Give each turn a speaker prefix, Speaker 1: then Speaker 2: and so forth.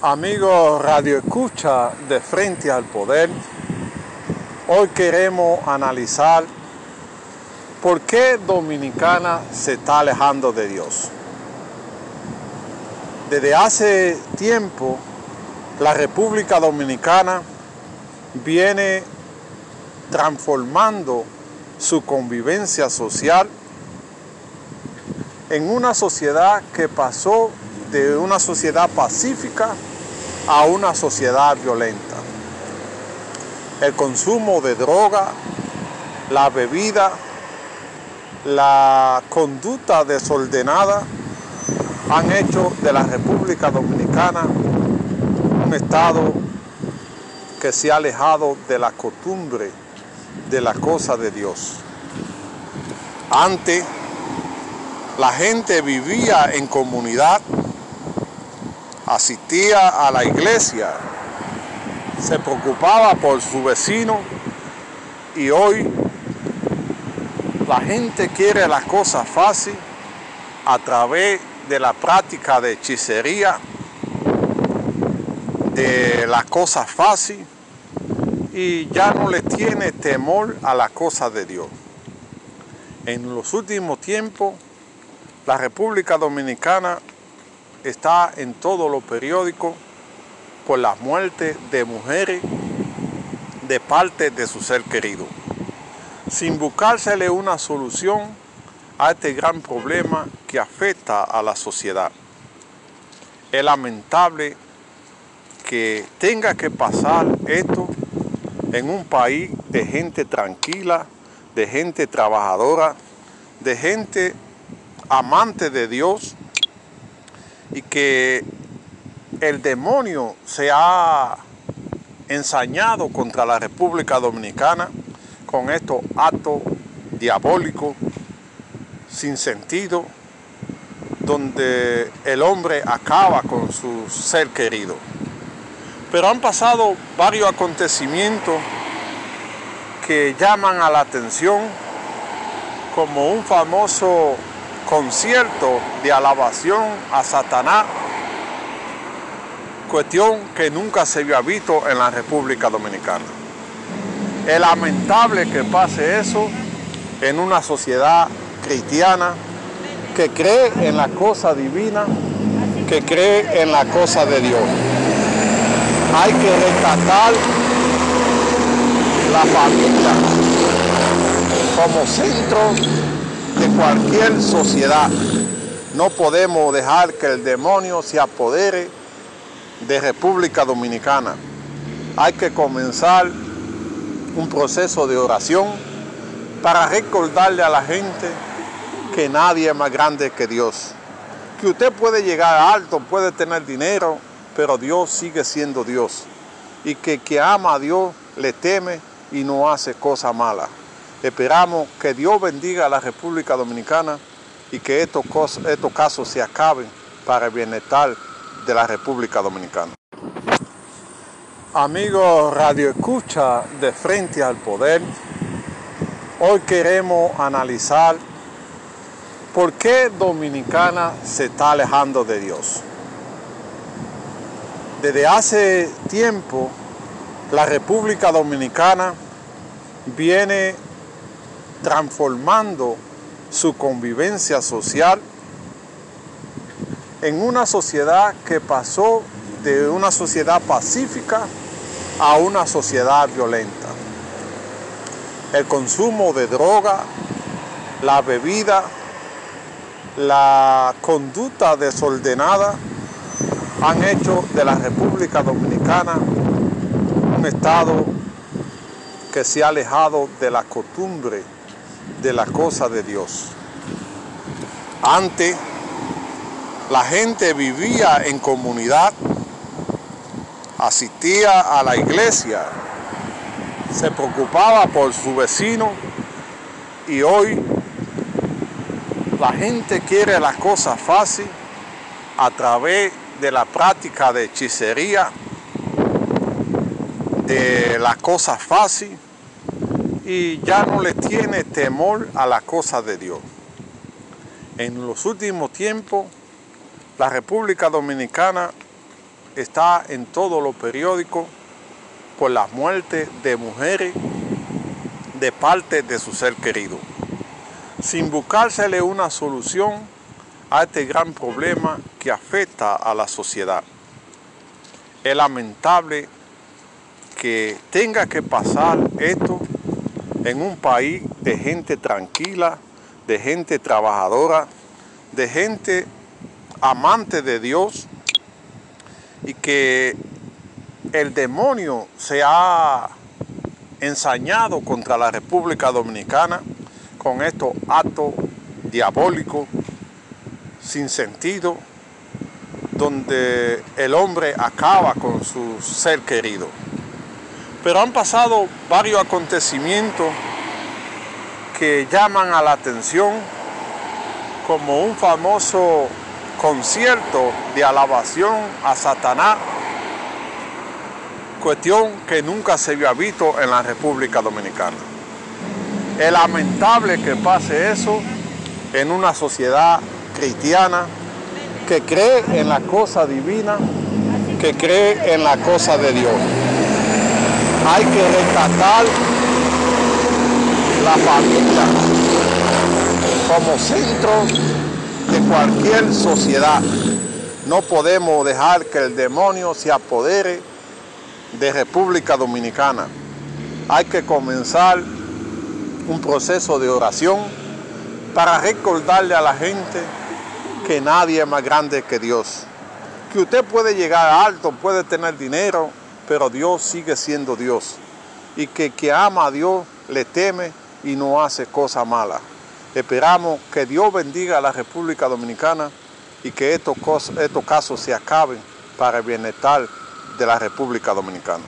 Speaker 1: Amigos Radio Escucha de Frente al Poder, hoy queremos analizar por qué Dominicana se está alejando de Dios. Desde hace tiempo, la República Dominicana viene transformando su convivencia social en una sociedad que pasó de una sociedad pacífica a una sociedad violenta. El consumo de droga, la bebida, la conducta desordenada han hecho de la República Dominicana un estado que se ha alejado de la costumbre de la cosa de Dios. Antes la gente vivía en comunidad, asistía a la iglesia, se preocupaba por su vecino y hoy la gente quiere las cosas fácil a través de la práctica de hechicería, de las cosas fácil y ya no le tiene temor a las cosas de Dios. En los últimos tiempos la República Dominicana está en todos los periódicos por las muertes de mujeres de parte de su ser querido, sin buscársele una solución a este gran problema que afecta a la sociedad. Es lamentable que tenga que pasar esto en un país de gente tranquila, de gente trabajadora, de gente amante de Dios y que el demonio se ha ensañado contra la República Dominicana con estos actos diabólicos sin sentido, donde el hombre acaba con su ser querido. Pero han pasado varios acontecimientos que llaman a la atención, como un famoso concierto de alabación a Satanás, cuestión que nunca se había visto en la República Dominicana. Es lamentable que pase eso en una sociedad cristiana que cree en la cosa divina, que cree en la cosa de Dios. Hay que rescatar la familia como centro de cualquier sociedad. No podemos dejar que el demonio se apodere de República Dominicana. Hay que comenzar un proceso de oración para recordarle a la gente que nadie es más grande que Dios. Que usted puede llegar alto, puede tener dinero, pero Dios sigue siendo Dios. Y que que ama a Dios le teme y no hace cosas malas. Esperamos que Dios bendiga a la República Dominicana y que estos, estos casos se acaben para el bienestar de la República Dominicana. Amigos Radio Escucha de Frente al Poder, hoy queremos analizar por qué Dominicana se está alejando de Dios. Desde hace tiempo, la República Dominicana viene transformando su convivencia social en una sociedad que pasó de una sociedad pacífica a una sociedad violenta. El consumo de droga, la bebida, la conducta desordenada han hecho de la República Dominicana un estado que se ha alejado de la costumbre de la cosa de Dios. Antes la gente vivía en comunidad, asistía a la iglesia, se preocupaba por su vecino y hoy la gente quiere las cosas fácil a través de la práctica de hechicería, de las cosas fácil y ya no le tiene temor a la cosa de Dios. En los últimos tiempos, la República Dominicana está en todos los periódicos por las muertes de mujeres de parte de su ser querido, sin buscársele una solución a este gran problema que afecta a la sociedad. Es lamentable que tenga que pasar esto en un país de gente tranquila, de gente trabajadora, de gente amante de Dios y que el demonio se ha ensañado contra la República Dominicana con estos actos diabólicos sin sentido, donde el hombre acaba con su ser querido. Pero han pasado varios acontecimientos que llaman a la atención, como un famoso concierto de alabación a Satanás, cuestión que nunca se había visto en la República Dominicana. Es lamentable que pase eso en una sociedad cristiana que cree en la cosa divina, que cree en la cosa de Dios. Hay que rescatar la familia como centro de cualquier sociedad. No podemos dejar que el demonio se apodere de República Dominicana. Hay que comenzar un proceso de oración para recordarle a la gente que nadie es más grande que Dios. Que usted puede llegar alto, puede tener dinero, pero Dios sigue siendo Dios. Y que que ama a Dios le teme y no hace cosas malas. Esperamos que Dios bendiga a la República Dominicana y que estos, estos casos se acaben para el bienestar de la República Dominicana.